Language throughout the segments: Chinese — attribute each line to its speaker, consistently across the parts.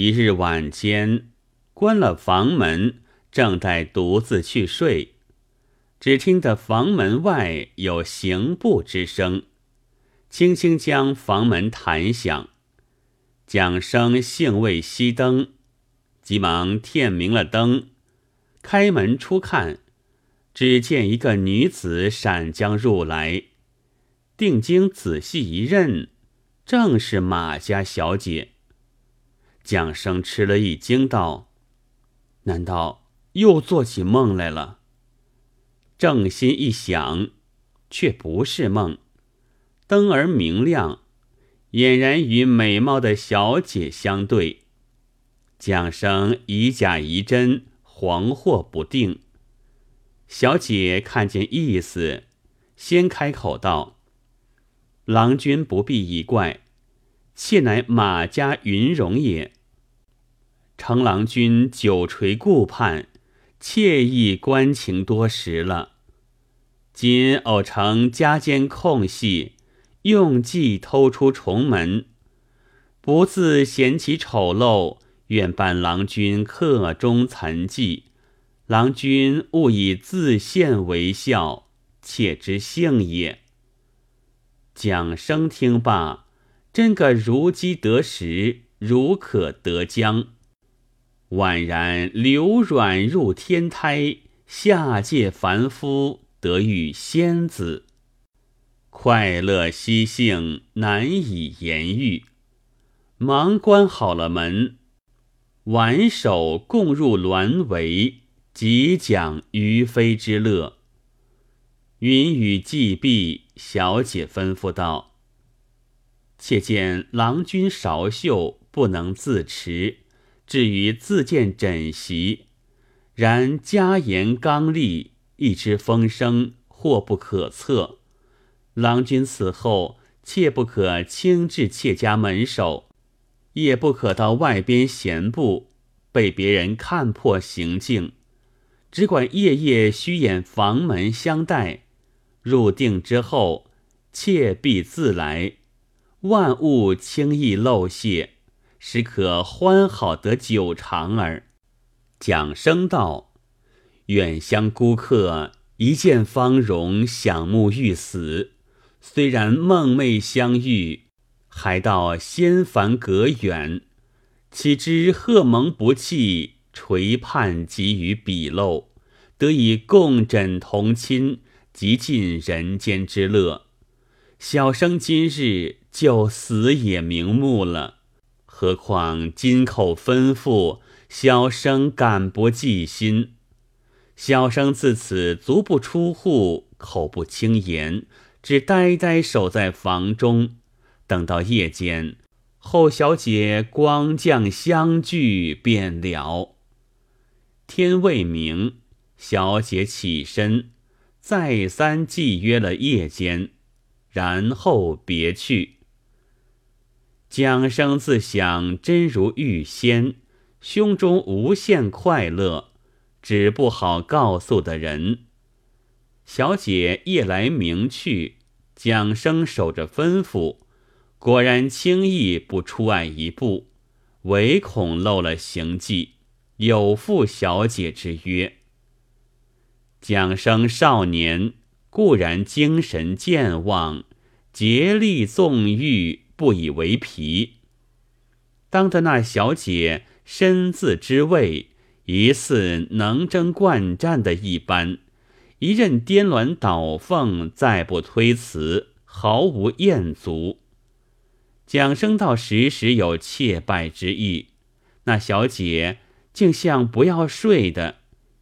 Speaker 1: 一日晚间，关了房门，正待独自去睡，只听得房门外有行步之声，轻轻将房门弹响。蒋生兴未熄灯，急忙添明了灯，开门初看，只见一个女子闪将入来，定睛仔细一认，正是马家小姐。蒋生吃了一惊，道：“难道又做起梦来了？”正心一想，却不是梦，灯儿明亮。俨然与美貌的小姐相对，蒋生以假疑真，惶惑不定。小姐看见意思，先开口道：“郎君不必疑怪，妾乃马家云容也。程郎君久垂顾盼，妾意关情多时了。今偶成家间空隙。”用计偷出重门，不自嫌其丑陋，愿伴郎君客中残迹。郎君勿以自献为笑，妾之幸也。蒋生听罢，真个如饥得食，如渴得浆，宛然流软入天胎，下界凡夫得遇仙子。快乐嬉兴难以言喻，忙关好了门，挽手共入鸾围，即讲于飞之乐。云雨既毕，小姐吩咐道：“且见郎君韶秀，不能自持，至于自荐枕席。然家言刚立，一知风声，或不可测。”郎君此后切不可轻至妾家门首，也不可到外边闲步，被别人看破行径。只管夜夜虚掩房门相待。入定之后，妾必自来，万物轻易漏泄，实可欢好得久长耳。蒋生道：远乡孤客一见芳容，想慕欲死。虽然梦寐相遇，还道仙凡隔远，岂知鹤蒙不弃，垂盼给予笔漏，得以共枕同亲，极尽人间之乐。小生今日就死也瞑目了，何况金口吩咐，小生敢不记心？小生自此足不出户，口不轻言。只呆呆守在房中，等到夜间，后小姐光降相聚便了。天未明，小姐起身，再三祭约了夜间，然后别去。蒋生自想真如玉仙，胸中无限快乐，只不好告诉的人。小姐夜来明去，蒋生守着吩咐，果然轻易不出外一步，唯恐漏了行迹，有负小姐之约。蒋生少年固然精神健忘，竭力纵欲，不以为疲。当得那小姐身自之位，疑似能征惯战的一般。一任颠鸾倒凤，再不推辞，毫无厌足。蒋生道时时有怯败之意，那小姐竟像不要睡的，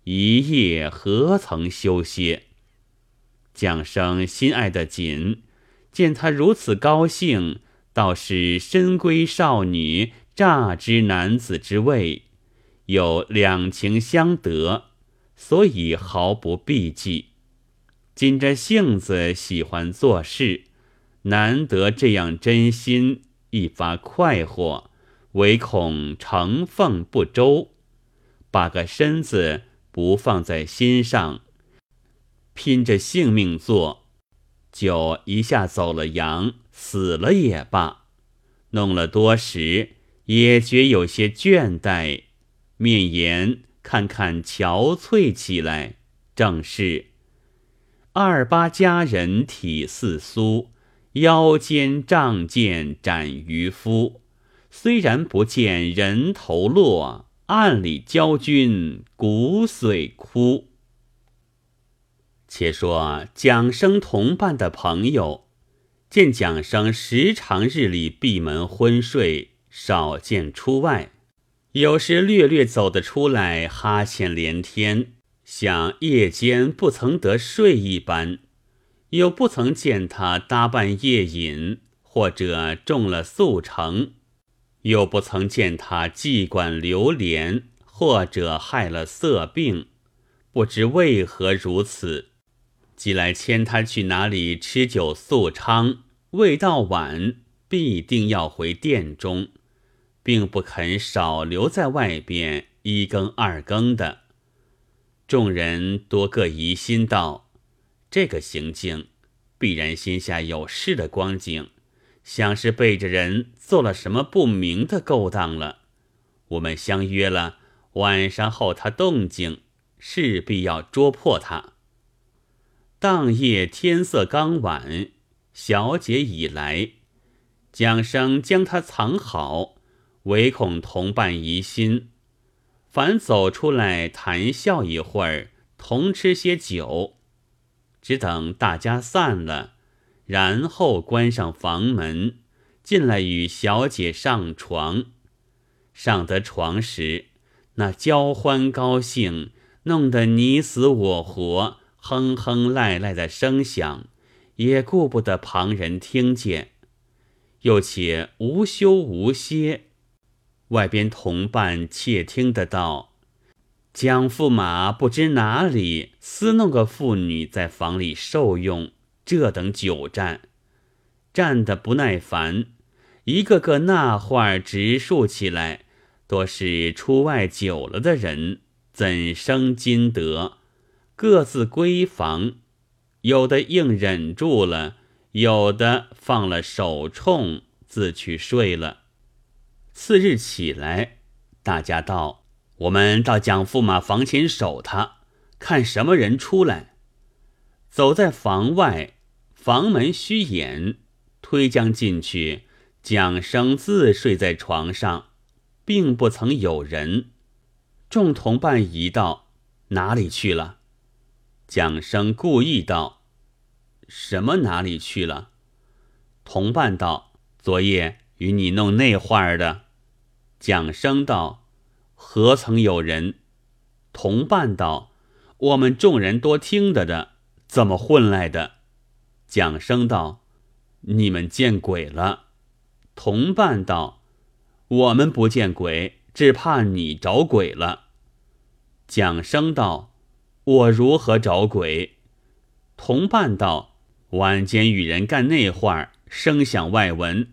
Speaker 1: 一夜何曾休歇？蒋生心爱的紧，见他如此高兴，倒是深闺少女乍知男子之味，有两情相得。所以毫不避忌，紧着性子喜欢做事，难得这样真心，一发快活，唯恐承奉不周，把个身子不放在心上，拼着性命做，就一下走了阳，死了也罢。弄了多时，也觉有些倦怠，面颜看看憔悴起来。正是二八佳人体似酥，腰间仗剑斩渔夫。虽然不见人头落，暗里教君骨髓枯。且说蒋生同伴的朋友，见蒋生时常日里闭门昏睡，少见出外，有时略略走得出来，哈欠连天，像夜间不曾得睡一般；又不曾见他搭伴夜饮，或者中了速成。又不曾见他寄管流连，或者害了色病，不知为何如此。即来牵他去哪里吃酒宿娼，未到晚必定要回殿中，并不肯少留在外边一更二更的。众人多个疑心道：这个行径，必然心下有事的光景。像是背着人做了什么不明的勾当了。我们相约了，晚上后他动静，势必要捉破他。当夜天色刚晚，小姐已来，蒋生将他藏好，唯恐同伴疑心，反走出来谈笑一会儿，同吃些酒，只等大家散了。然后关上房门，进来与小姐上床。上得床时，那交欢高兴，弄得你死我活，哼哼赖赖的声响，也顾不得旁人听见。又且无休无歇，外边同伴窃听得到，蒋驸马不知哪里私弄个妇女在房里受用。这等久战，战得不耐烦，一个个那话直竖起来，多是出外久了的人，怎生今得？各自闺房，有的硬忍住了，有的放了手冲，自去睡了。次日起来，大家道：“我们到蒋驸马房前守他，看什么人出来。”走在房外。房门虚掩，推将进去，蒋生自睡在床上，并不曾有人。众同伴疑道：“哪里去了？”蒋生故意道：“什么哪里去了？”同伴道：“昨夜与你弄那话儿的。”蒋生道：“何曾有人？”同伴道：“我们众人多听得的，怎么混来的？”蒋生道：“你们见鬼了。”同伴道：“我们不见鬼，只怕你找鬼了。”蒋生道：“我如何找鬼？”同伴道：“晚间与人干那话，声响外闻，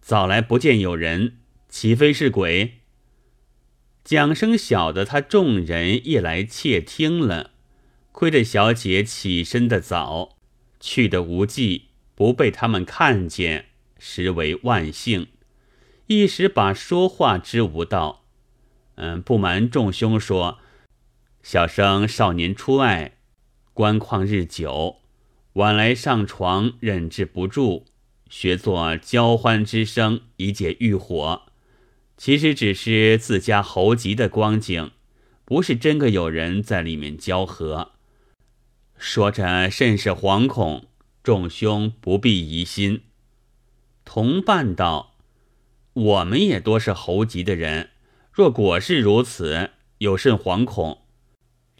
Speaker 1: 早来不见有人，岂非是鬼？”蒋生晓得他众人一来窃听了，亏得小姐起身的早。去的无忌，不被他们看见，实为万幸。一时把说话之无道。嗯，不瞒众兄说，小生少年出外，官况日久，晚来上床忍制不住，学作交欢之声以解欲火。其实只是自家猴急的光景，不是真个有人在里面交合。说着，甚是惶恐。众兄不必疑心。同伴道：“我们也多是猴急的人，若果是如此，有甚惶恐？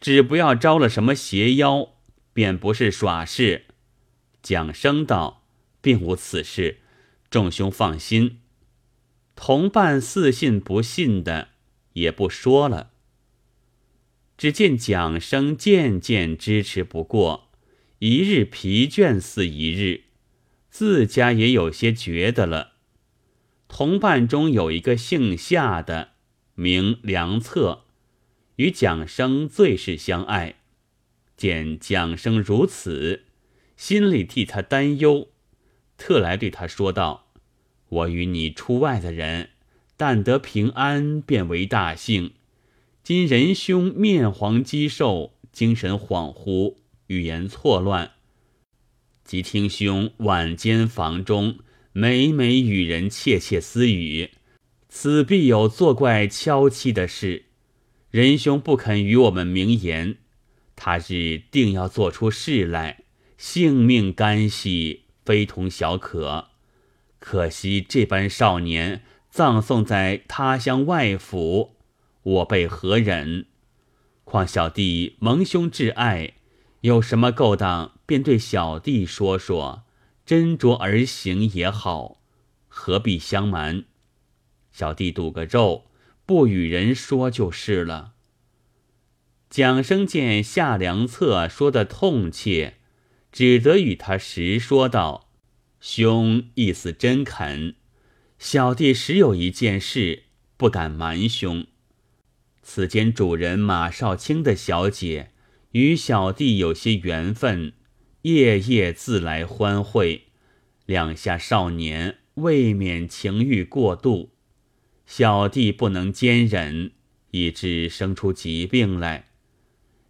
Speaker 1: 只不要招了什么邪妖，便不是耍事。”蒋生道：“并无此事，众兄放心。”同伴似信不信的，也不说了。只见蒋生渐渐支持不过，一日疲倦似一日，自家也有些觉得了。同伴中有一个姓夏的，名梁策，与蒋生最是相爱。见蒋生如此，心里替他担忧，特来对他说道：“我与你出外的人，但得平安，便为大幸。今仁兄面黄肌瘦，精神恍惚，语言错乱。即听兄晚间房中，每每与人窃窃私语，此必有作怪敲妻的事。仁兄不肯与我们明言，他日定要做出事来，性命干系，非同小可。可惜这般少年葬送在他乡外府，我辈何忍？况小弟蒙兄挚爱。有什么勾当，便对小弟说说，斟酌而行也好，何必相瞒？小弟赌个咒，不与人说就是了。蒋生见夏良策说的痛切，只得与他实说道：“兄意思真恳，小弟实有一件事，不敢瞒兄。此间主人马少卿的小姐。”与小弟有些缘分，夜夜自来欢会，两下少年未免情欲过度，小弟不能坚忍，以致生出疾病来。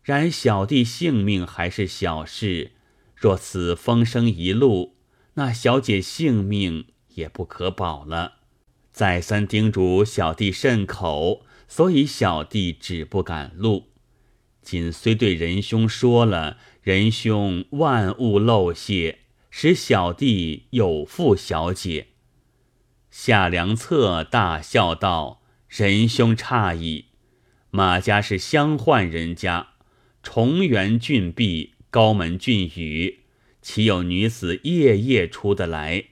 Speaker 1: 然小弟性命还是小事，若此风声一露，那小姐性命也不可保了。再三叮嘱小弟慎口，所以小弟只不敢露。今虽对仁兄说了，仁兄万勿漏泄，使小弟有负小姐。夏良策大笑道：“仁兄诧异，马家是乡宦人家，重园峻壁，高门峻宇，岂有女子夜夜出得来？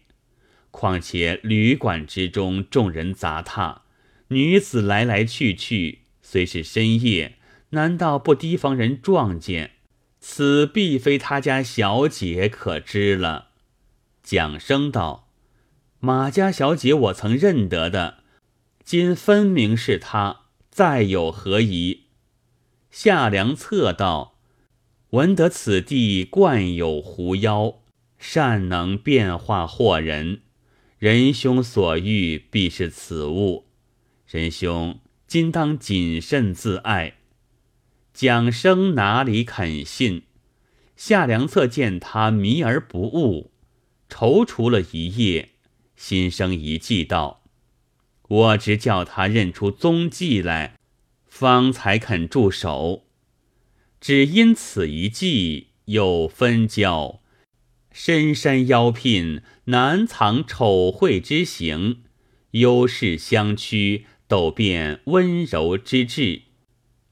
Speaker 1: 况且旅馆之中众人杂沓，女子来来去去，虽是深夜。”难道不提防人撞见？此必非他家小姐可知了。蒋生道：“马家小姐我曾认得的，今分明是她，再有何疑？”夏良策道：“闻得此地惯有狐妖，善能变化惑人。仁兄所遇必是此物，仁兄今当谨慎自爱。”蒋生哪里肯信？夏良策见他迷而不悟，踌躇了一夜，心生一计，道：“我只叫他认出踪迹来，方才肯住手。只因此一计，又分交深山妖聘，难藏丑秽之行；优势相趋，斗变温柔之志。”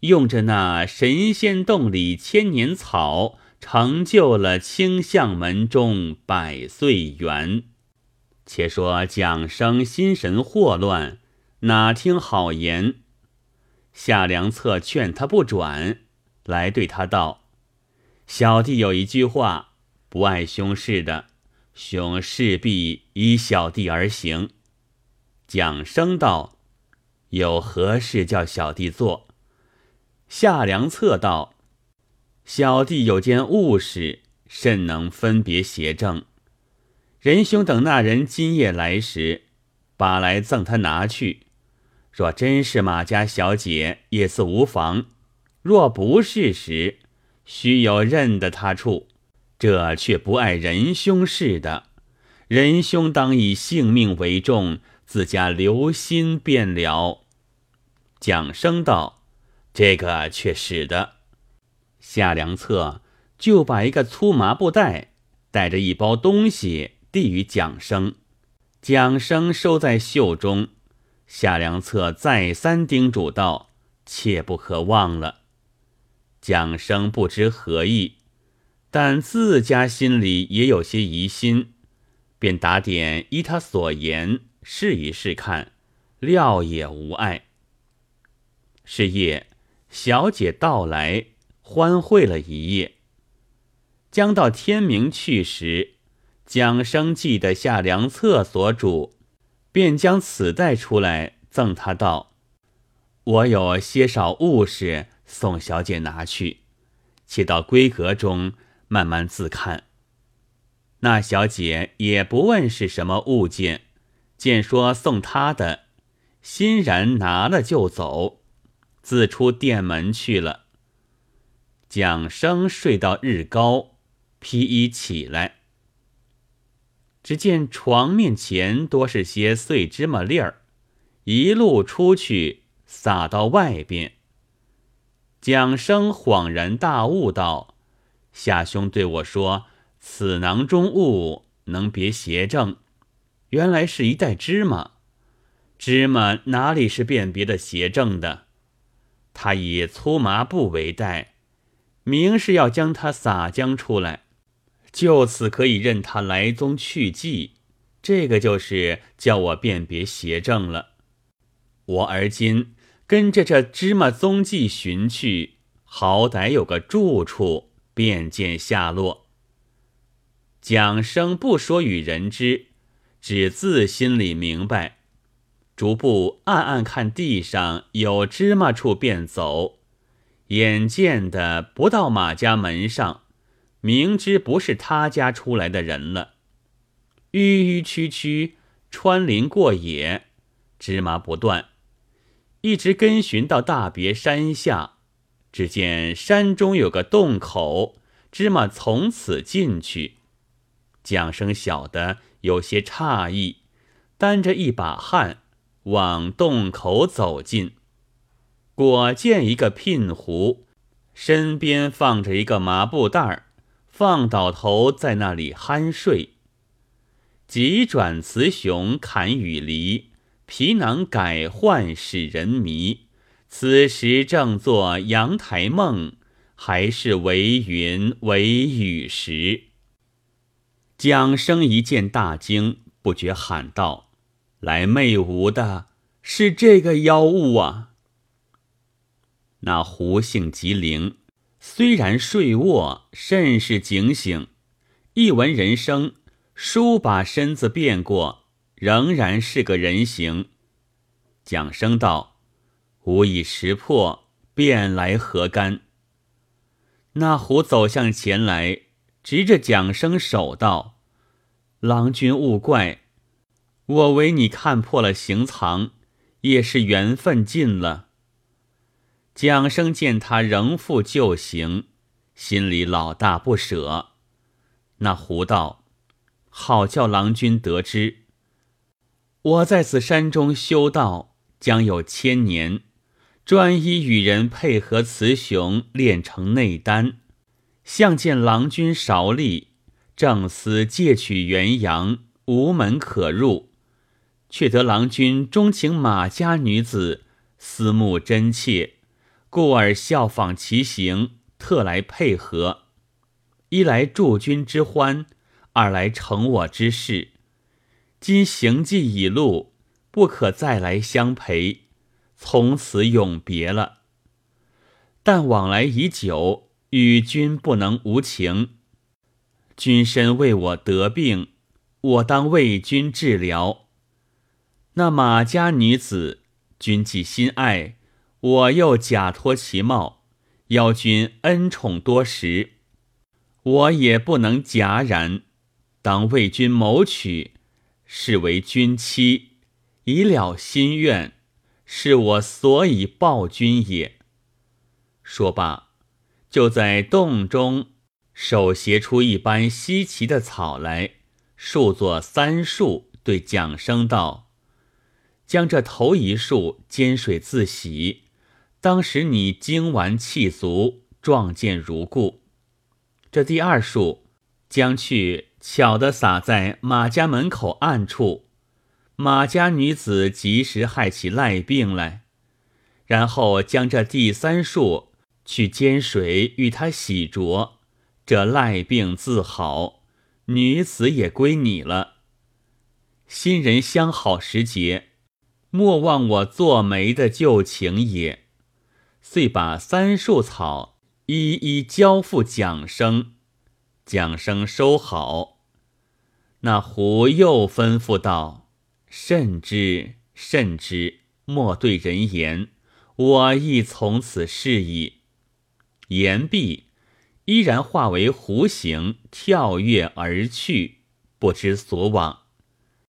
Speaker 1: 用着那神仙洞里千年草，成就了清相门中百岁缘。且说蒋生心神霍乱，哪听好言？夏良策劝他不转，来对他道：“小弟有一句话，不爱兄事的，兄势必依小弟而行。”蒋生道：“有何事叫小弟做？”夏良策道：“小弟有件物事，甚能分别邪正。仁兄等那人今夜来时，把来赠他拿去。若真是马家小姐，也似无妨；若不是时，须有认得他处。这却不碍仁兄事的。仁兄当以性命为重，自家留心便了。”蒋生道。这个却使得夏良策就把一个粗麻布袋带着一包东西递与蒋生，蒋生收在袖中。夏良策再三叮嘱道：“切不可忘了。”蒋生不知何意，但自家心里也有些疑心，便打点依他所言试一试看，料也无碍。是夜。小姐到来，欢会了一夜。将到天明去时，蒋生记得夏良策所嘱，便将此带出来赠他道：“我有些少物事，送小姐拿去，且到闺阁中慢慢自看。”那小姐也不问是什么物件，见说送他的，欣然拿了就走，自出店门去了。蒋生睡到日高，披衣起来，只见床面前多是些碎芝麻粒儿，一路出去撒到外边。蒋生恍然大悟道：“夏兄对我说，此囊中物能别邪正，原来是一袋芝麻。芝麻哪里是辨别的邪正的？他以粗麻布为袋，明是要将它撒浆出来，就此可以任他来宗去迹。这个就是叫我辨别邪正了。我而今。”跟着这芝麻踪迹寻去，好歹有个住处，便见下落。蒋生不说与人知，只自心里明白，逐步暗暗看地上有芝麻处便走。眼见的不到马家门上，明知不是他家出来的人了。迂迂曲曲穿林过野，芝麻不断。一直跟寻到大别山下，只见山中有个洞口，芝麻从此进去。蒋生晓得有些诧异，担着一把汗往洞口走近，果见一个聘壶，身边放着一个麻布袋儿，放倒头在那里酣睡。急转雌雄砍雨梨。皮囊改换使人迷，此时正做阳台梦，还是为云为雨时。蒋生一见大惊，不觉喊道：“来媚吾的是这个妖物啊！”那狐性极灵，虽然睡卧，甚是警醒，一闻人声，倏把身子变过。仍然是个人形。蒋生道：“吾已识破，便来何干？”那狐走向前来，执着蒋生手道：“郎君勿怪，我为你看破了行藏，也是缘分尽了。”蒋生见他仍复旧形，心里老大不舍。那狐道：“好叫郎君得知。”我在此山中修道，将有千年，专一与人配合雌雄，炼成内丹。相见郎君韶力，正思借取元阳，无门可入，却得郎君钟情马家女子，思慕真切，故而效仿其行，特来配合。一来助君之欢，二来成我之事。今行迹已露，不可再来相陪，从此永别了。但往来已久，与君不能无情。君身为我得病，我当为君治疗。那马家女子，君既心爱，我又假托其貌，邀君恩宠多时，我也不能戛然，当为君谋取。是为君妻，以了心愿，是我所以报君也。说罢，就在洞中手携出一般稀奇的草来，数作三束，对蒋生道：“将这头一束煎水自洗，当时你精完气足，壮健如故。这第二束将去。”巧的撒在马家门口暗处，马家女子及时害起赖病来，然后将这第三束去煎水与他洗濯，这赖病自好，女子也归你了。新人相好时节，莫忘我做媒的旧情也。遂把三束草一一交付蒋生，蒋生收好。那狐又吩咐道：“慎之，慎之，莫对人言。我亦从此是矣。”言毕，依然化为狐形，跳跃而去，不知所往。